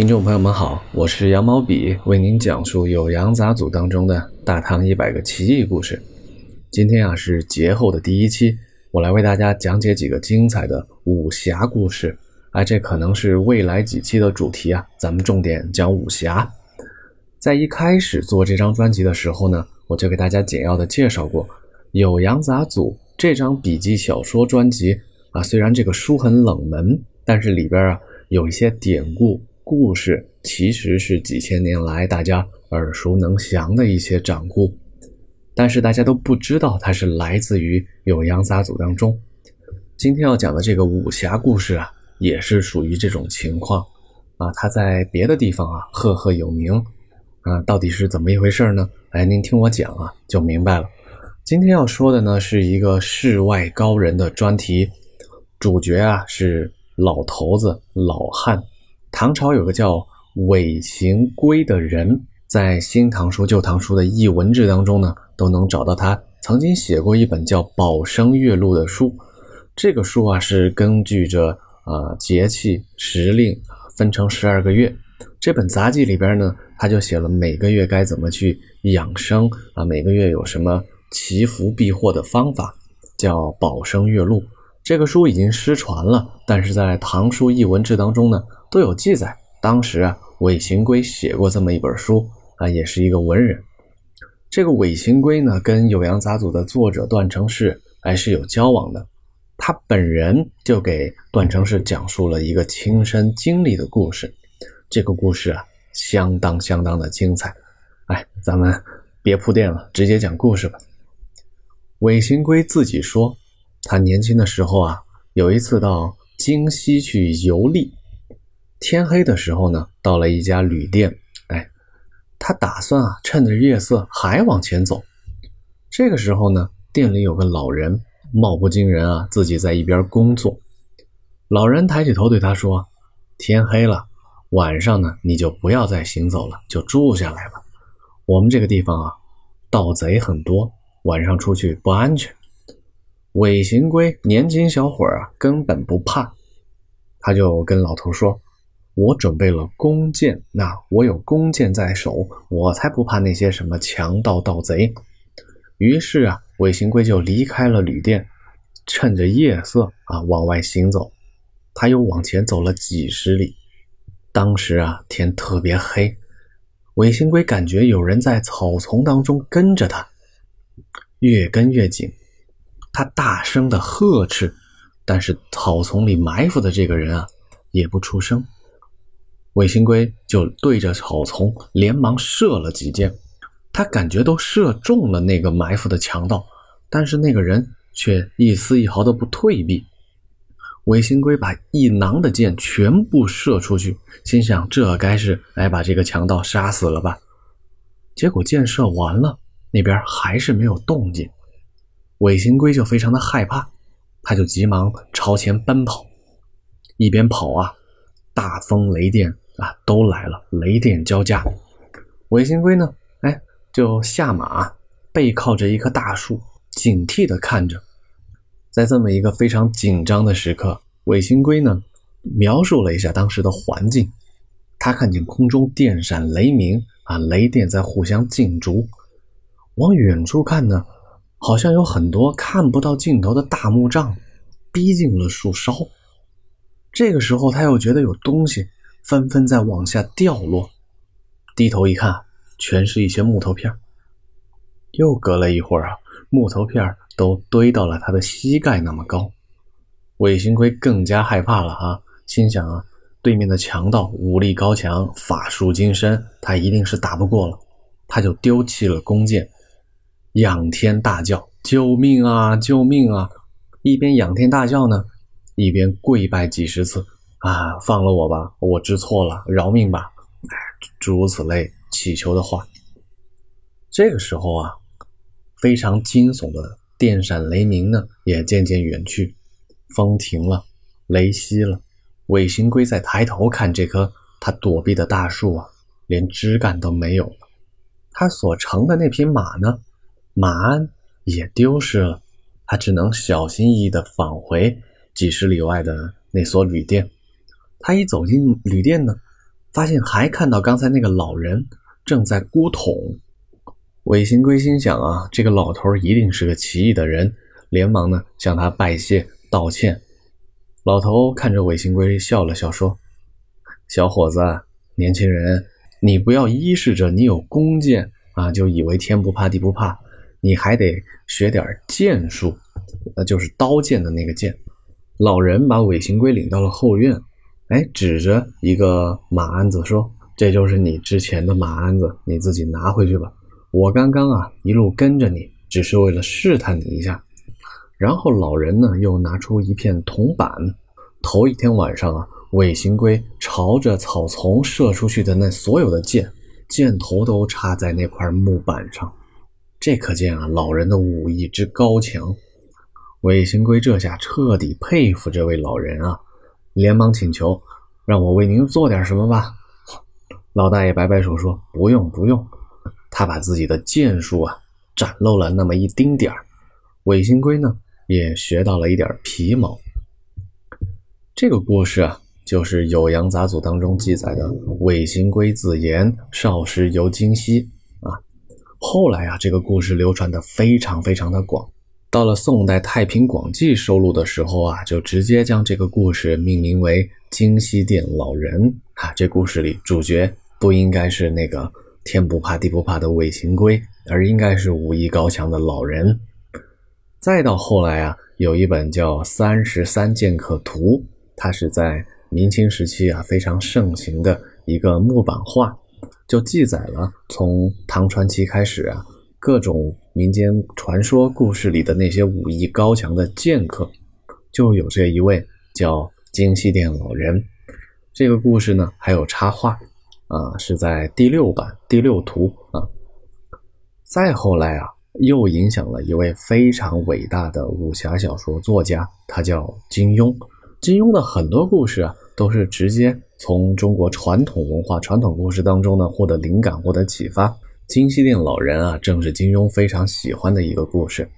听众朋友们好，我是羊毛笔，为您讲述《有羊杂俎》当中的大唐一百个奇异故事。今天啊是节后的第一期，我来为大家讲解几个精彩的武侠故事。哎，这可能是未来几期的主题啊，咱们重点讲武侠。在一开始做这张专辑的时候呢，我就给大家简要的介绍过《有羊杂俎》这张笔记小说专辑啊。虽然这个书很冷门，但是里边啊有一些典故。故事其实是几千年来大家耳熟能详的一些掌故，但是大家都不知道它是来自于《酉阳杂俎》当中。今天要讲的这个武侠故事啊，也是属于这种情况啊。它在别的地方啊赫赫有名啊，到底是怎么一回事呢？哎，您听我讲啊，就明白了。今天要说的呢，是一个世外高人的专题，主角啊是老头子老汉。唐朝有个叫韦行规的人，在《新唐书》《旧唐书》的译文志当中呢，都能找到他曾经写过一本叫《宝生月录》的书。这个书啊，是根据着啊节气时令分成十二个月。这本杂记里边呢，他就写了每个月该怎么去养生啊，每个月有什么祈福避祸的方法，叫《宝生月录》。这个书已经失传了，但是在《唐书译文志》当中呢。都有记载，当时啊，韦行规写过这么一本书啊，也是一个文人。这个韦行规呢，跟《酉阳杂俎》的作者段成式还是有交往的。他本人就给段成式讲述了一个亲身经历的故事。这个故事啊，相当相当的精彩。哎，咱们别铺垫了，直接讲故事吧。韦行规自己说，他年轻的时候啊，有一次到京西去游历。天黑的时候呢，到了一家旅店，哎，他打算啊，趁着夜色还往前走。这个时候呢，店里有个老人，貌不惊人啊，自己在一边工作。老人抬起头对他说：“天黑了，晚上呢，你就不要再行走了，就住下来吧。我们这个地方啊，盗贼很多，晚上出去不安全。”韦行规年轻小伙啊，根本不怕，他就跟老头说。我准备了弓箭，那我有弓箭在手，我才不怕那些什么强盗盗贼。于是啊，韦行规就离开了旅店，趁着夜色啊往外行走。他又往前走了几十里，当时啊天特别黑，韦行规感觉有人在草丛当中跟着他，越跟越紧。他大声的呵斥，但是草丛里埋伏的这个人啊也不出声。韦行规就对着草丛连忙射了几箭，他感觉都射中了那个埋伏的强盗，但是那个人却一丝一毫都不退避。韦行规把一囊的箭全部射出去，心想这该是来把这个强盗杀死了吧？结果箭射完了，那边还是没有动静，韦行规就非常的害怕，他就急忙朝前奔跑，一边跑啊。大风雷电啊，都来了，雷电交加。韦行规呢，哎，就下马，背靠着一棵大树，警惕地看着。在这么一个非常紧张的时刻，韦行规呢，描述了一下当时的环境。他看见空中电闪雷鸣啊，雷电在互相竞逐。往远处看呢，好像有很多看不到尽头的大木杖，逼近了树梢。这个时候，他又觉得有东西纷纷在往下掉落，低头一看，全是一些木头片。又隔了一会儿啊，木头片都堆到了他的膝盖那么高。韦行规更加害怕了啊，心想啊，对面的强盗武力高强，法术精深，他一定是打不过了。他就丢弃了弓箭，仰天大叫：“救命啊！救命啊！”一边仰天大叫呢。一边跪拜几十次，啊，放了我吧，我知错了，饶命吧，诸如此类祈求的话。这个时候啊，非常惊悚的电闪雷鸣呢，也渐渐远去，风停了，雷熄了。韦行龟在抬头看这棵他躲避的大树啊，连枝干都没有了。他所乘的那匹马呢，马鞍也丢失了，他只能小心翼翼地返回。几十里外的那所旅店，他一走进旅店呢，发现还看到刚才那个老人正在箍桶。韦行龟心想啊，这个老头一定是个奇异的人，连忙呢向他拜谢道歉。老头看着韦行龟笑了笑，说：“小伙子，年轻人，你不要依恃着你有弓箭啊，就以为天不怕地不怕，你还得学点剑术，那就是刀剑的那个剑。”老人把韦行龟领到了后院，哎，指着一个马鞍子说：“这就是你之前的马鞍子，你自己拿回去吧。我刚刚啊一路跟着你，只是为了试探你一下。”然后老人呢又拿出一片铜板，头一天晚上啊，韦行龟朝着草丛射出去的那所有的箭，箭头都插在那块木板上，这可见啊老人的武艺之高强。韦行龟这下彻底佩服这位老人啊，连忙请求：“让我为您做点什么吧。”老大爷摆摆手说：“不用，不用。”他把自己的剑术啊展露了那么一丁点儿。韦行龟呢也学到了一点皮毛。这个故事啊，就是《酉阳杂俎》当中记载的韦行龟自言少时游京西啊。后来啊，这个故事流传的非常非常的广。到了宋代《太平广记》收录的时候啊，就直接将这个故事命名为《京西殿老人》啊。这故事里主角不应该是那个天不怕地不怕的韦行龟，而应该是武艺高强的老人。再到后来啊，有一本叫《三十三剑客图》，它是在明清时期啊非常盛行的一个木板画，就记载了从唐传奇开始啊。各种民间传说故事里的那些武艺高强的剑客，就有这一位叫京西殿老人。这个故事呢，还有插画，啊，是在第六版第六图啊。再后来啊，又影响了一位非常伟大的武侠小说作家，他叫金庸。金庸的很多故事啊，都是直接从中国传统文化、传统故事当中呢获得灵感、获得启发。金西殿老人啊，正是金庸非常喜欢的一个故事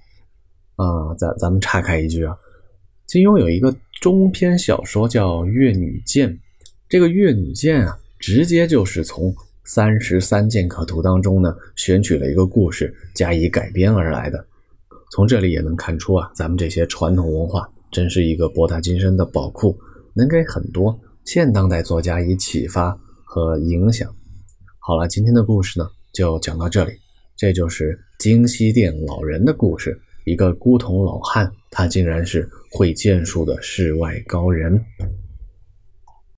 啊。咱咱们岔开一句啊，金庸有一个中篇小说叫《越女剑》，这个《越女剑》啊，直接就是从《三十三剑客图》当中呢选取了一个故事加以改编而来的。从这里也能看出啊，咱们这些传统文化真是一个博大精深的宝库，能给很多现当代作家以启发和影响。好了，今天的故事呢。就讲到这里，这就是京西店老人的故事。一个孤童老汉，他竟然是会剑术的世外高人。